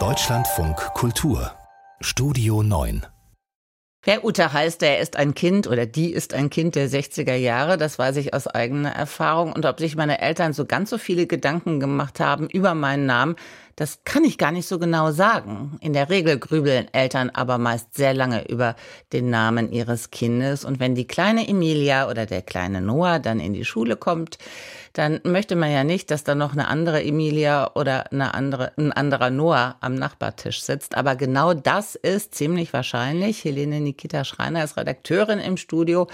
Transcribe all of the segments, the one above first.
Deutschlandfunk Kultur. Studio 9 Wer Ute heißt, der ist ein Kind oder die ist ein Kind der 60er Jahre, das weiß ich aus eigener Erfahrung. Und ob sich meine Eltern so ganz so viele Gedanken gemacht haben über meinen Namen, das kann ich gar nicht so genau sagen. In der Regel grübeln Eltern aber meist sehr lange über den Namen ihres Kindes. Und wenn die kleine Emilia oder der kleine Noah dann in die Schule kommt, dann möchte man ja nicht, dass da noch eine andere Emilia oder eine andere, ein anderer Noah am Nachbartisch sitzt. Aber genau das ist ziemlich wahrscheinlich. Helene Nikita Schreiner ist Redakteurin im Studio.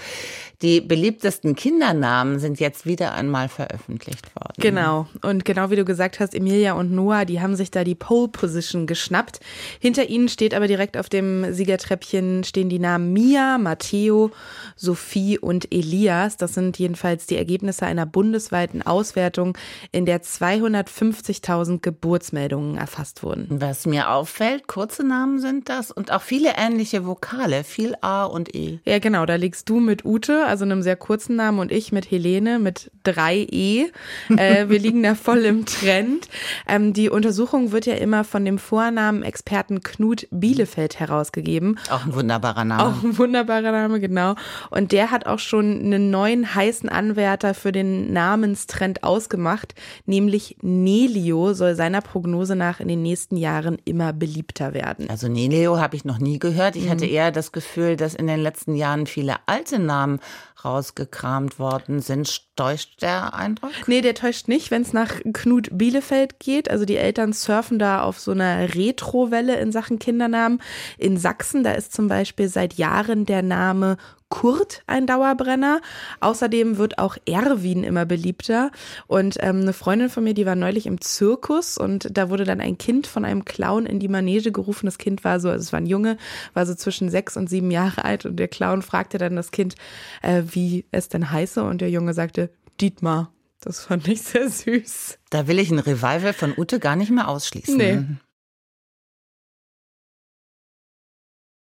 Die beliebtesten Kindernamen sind jetzt wieder einmal veröffentlicht worden. Genau. Und genau wie du gesagt hast, Emilia und Noah, die haben sich da die Pole Position geschnappt. Hinter ihnen steht aber direkt auf dem Siegertreppchen stehen die Namen Mia, Matteo, Sophie und Elias. Das sind jedenfalls die Ergebnisse einer bundesweiten Auswertung, in der 250.000 Geburtsmeldungen erfasst wurden. Was mir auffällt, kurze Namen sind das und auch viele ähnliche Vokale, viel A und E. Ja, genau, da liegst du mit Ute, also einem sehr kurzen Namen, und ich mit Helene mit drei E. Äh, wir liegen da voll im Trend. Ähm, die Untersuchung wird ja immer von dem Vornamen Experten Knut Bielefeld herausgegeben. Auch ein wunderbarer Name. Auch ein wunderbarer Name, genau. Und der hat auch schon einen neuen heißen Anwärter für den Namens Trend ausgemacht, nämlich Nelio soll seiner Prognose nach in den nächsten Jahren immer beliebter werden. Also Nelio habe ich noch nie gehört. Ich mhm. hatte eher das Gefühl, dass in den letzten Jahren viele alte Namen rausgekramt worden sind. Täuscht der Eindruck? Nee, der täuscht nicht, wenn es nach Knut Bielefeld geht. Also die Eltern surfen da auf so einer Retrowelle in Sachen Kindernamen. In Sachsen, da ist zum Beispiel seit Jahren der Name Kurt ein Dauerbrenner. Außerdem wird auch Erwin immer beliebter. Und ähm, eine Freundin von mir, die war neulich im Zirkus und da wurde dann ein Kind von einem Clown in die Manege gerufen. Das Kind war so, also es war ein Junge, war so zwischen sechs und sieben Jahre alt und der Clown fragte dann das Kind, äh, wie es denn heiße und der Junge sagte, Dietmar. Das fand ich sehr süß. Da will ich ein Revival von Ute gar nicht mehr ausschließen. Nee.